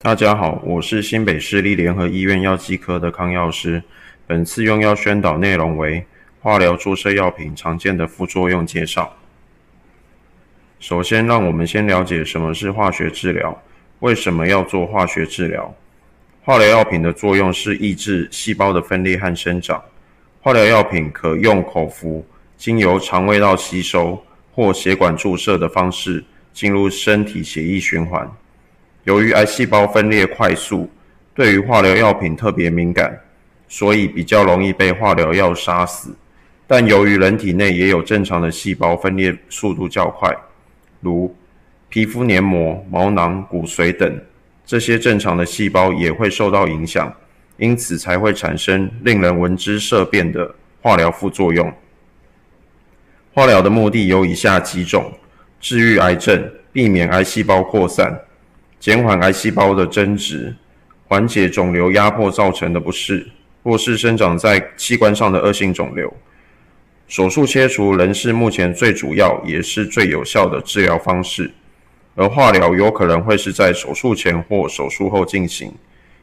大家好，我是新北市立聯合醫院藥劑科的康药师。本次用藥宣導內容為化療注射藥品常見的副作用介紹。首先，讓我們先了解什麼是化學治療，為什麼要做化學治療。化療藥品的作用是抑制細胞的分裂和生長。化療藥品可用口服、經由腸胃道吸收或血管注射的方式進入身體血液循環。由于癌细胞分裂快速，对于化疗药品特别敏感，所以比较容易被化疗药杀死。但由于人体内也有正常的细胞分裂速度较快，如皮肤黏膜、毛囊、骨髓等，这些正常的细胞也会受到影响，因此才会产生令人闻之色变的化疗副作用。化疗的目的有以下几种：治愈癌症，避免癌细胞扩散。减缓癌细胞的增殖，缓解肿瘤压迫造成的不适，或是生长在器官上的恶性肿瘤，手术切除仍是目前最主要也是最有效的治疗方式。而化疗有可能会是在手术前或手术后进行，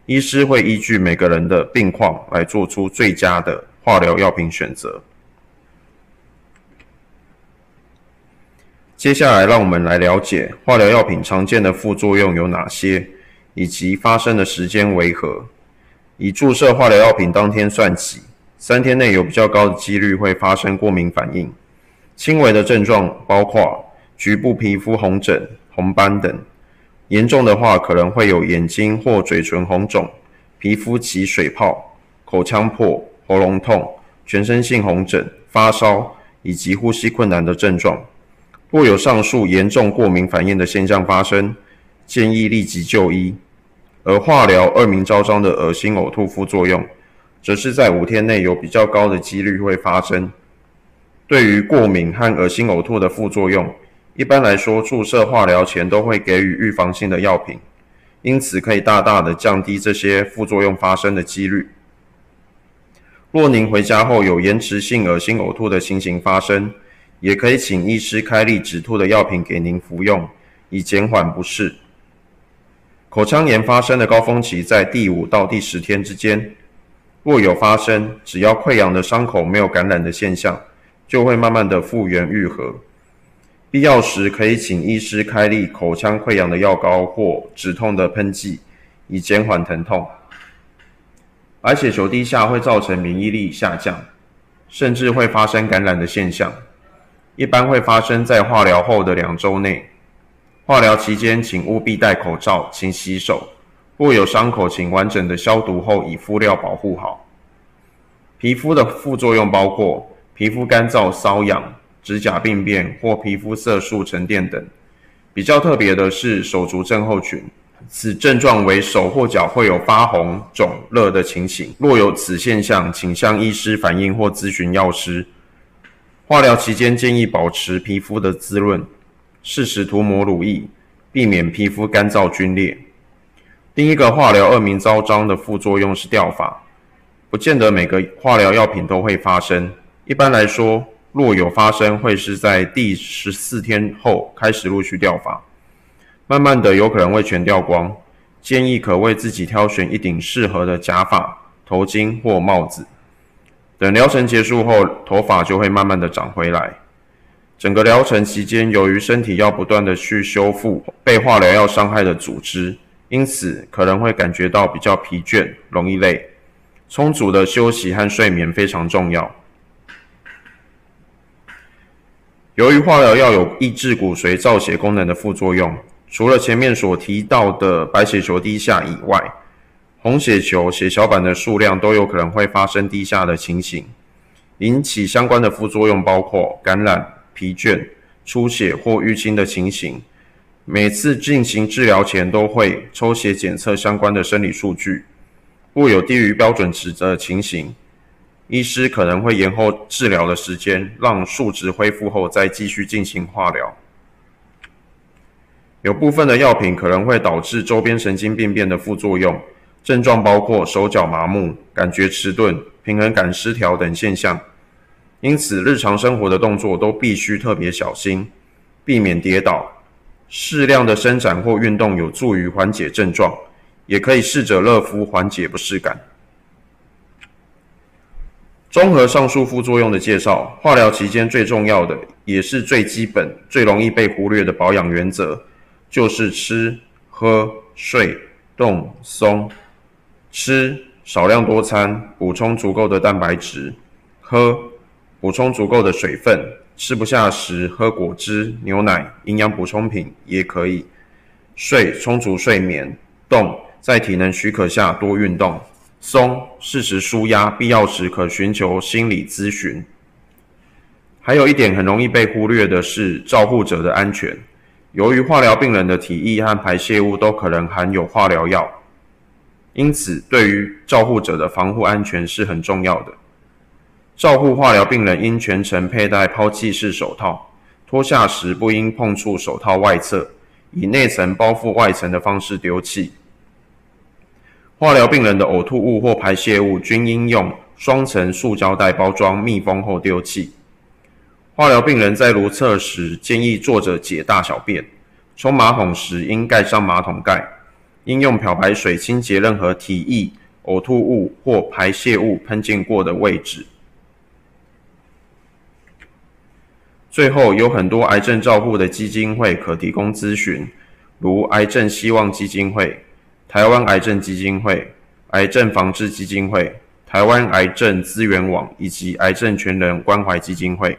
医师会依据每个人的病况来做出最佳的化疗药品选择。接下来，让我们来了解化疗药品常见的副作用有哪些，以及发生的时间为何。以注射化疗药品当天算起，三天内有比较高的几率会发生过敏反应。轻微的症状包括局部皮肤红疹、红斑等；严重的话，可能会有眼睛或嘴唇红肿、皮肤起水泡、口腔破、喉咙痛、全身性红疹、发烧以及呼吸困难的症状。若有上述严重过敏反应的现象发生，建议立即就医。而化疗二名招彰的恶心呕吐副作用，则是在五天内有比较高的几率会发生。对于过敏和恶心呕吐的副作用，一般来说，注射化疗前都会给予预防性的药品，因此可以大大的降低这些副作用发生的几率。若您回家后有延迟性恶心呕吐的情形发生，也可以请医师开立止吐的药品给您服用，以减缓不适。口腔炎发生的高峰期在第五到第十天之间，若有发生，只要溃疡的伤口没有感染的现象，就会慢慢的复原愈合。必要时可以请医师开立口腔溃疡的药膏或止痛的喷剂，以减缓疼痛。白血球低下会造成免疫力下降，甚至会发生感染的现象。一般会发生在化疗后的两周内。化疗期间，请务必戴口罩，请洗手。若有伤口，请完整的消毒后以敷料保护好。皮肤的副作用包括皮肤干燥、瘙痒、指甲病变或皮肤色素沉淀等。比较特别的是手足症候群，此症状为手或脚会有发红、肿、热的情形。若有此现象，请向医师反映或咨询药师。化疗期间建议保持皮肤的滋润，适时涂抹乳液，避免皮肤干燥皲裂。另一个化疗恶名昭彰的副作用是掉发，不见得每个化疗药品都会发生。一般来说，若有发生，会是在第十四天后开始陆续掉发，慢慢的有可能会全掉光。建议可为自己挑选一顶适合的假发、头巾或帽子。等疗程结束后，头发就会慢慢的长回来。整个疗程期间，由于身体要不断的去修复被化疗药伤害的组织，因此可能会感觉到比较疲倦、容易累。充足的休息和睡眠非常重要。由于化疗药有抑制骨髓造血功能的副作用，除了前面所提到的白血球低下以外，红血球、血小板的数量都有可能会发生低下的情形，引起相关的副作用，包括感染、疲倦、出血或淤青的情形。每次进行治疗前都会抽血检测相关的生理数据，若有低于标准值的情形，医师可能会延后治疗的时间，让数值恢复后再继续进行化疗。有部分的药品可能会导致周边神经病变的副作用。症状包括手脚麻木、感觉迟钝、平衡感失调等现象，因此日常生活的动作都必须特别小心，避免跌倒。适量的伸展或运动有助于缓解症状，也可以试着热敷缓解不适感。综合上述副作用的介绍，化疗期间最重要的也是最基本、最容易被忽略的保养原则，就是吃、喝、睡、动、松。吃少量多餐，补充足够的蛋白质；喝补充足够的水分。吃不下时，喝果汁、牛奶、营养补充品也可以。睡充足睡眠，动在体能许可下多运动。松适时舒压，必要时可寻求心理咨询。还有一点很容易被忽略的是照护者的安全。由于化疗病人的体液和排泄物都可能含有化疗药。因此，对于照护者的防护安全是很重要的。照护化疗病人应全程佩戴抛弃式手套，脱下时不应碰触手套外侧，以内层包覆外层的方式丢弃。化疗病人的呕吐物或排泄物均应用双层塑胶袋包装密封后丢弃。化疗病人在如厕时建议坐着解大小便，冲马桶时应盖上马桶盖。应用漂白水清洁任何体液、呕吐物或排泄物喷溅过的位置。最后，有很多癌症照护的基金会可提供咨询，如癌症希望基金会、台湾癌症基金会、癌症防治基金会、台湾癌症资源网以及癌症全人关怀基金会。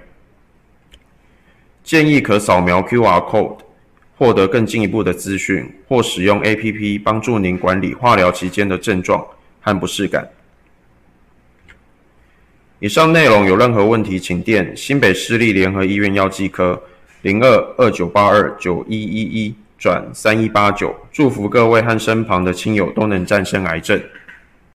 建议可扫描 QR code。获得更进一步的资讯，或使用 APP 帮助您管理化疗期间的症状和不适感。以上内容有任何问题，请电新北市立联合医院药剂科零二二九八二九一一一转三一八九。祝福各位和身旁的亲友都能战胜癌症。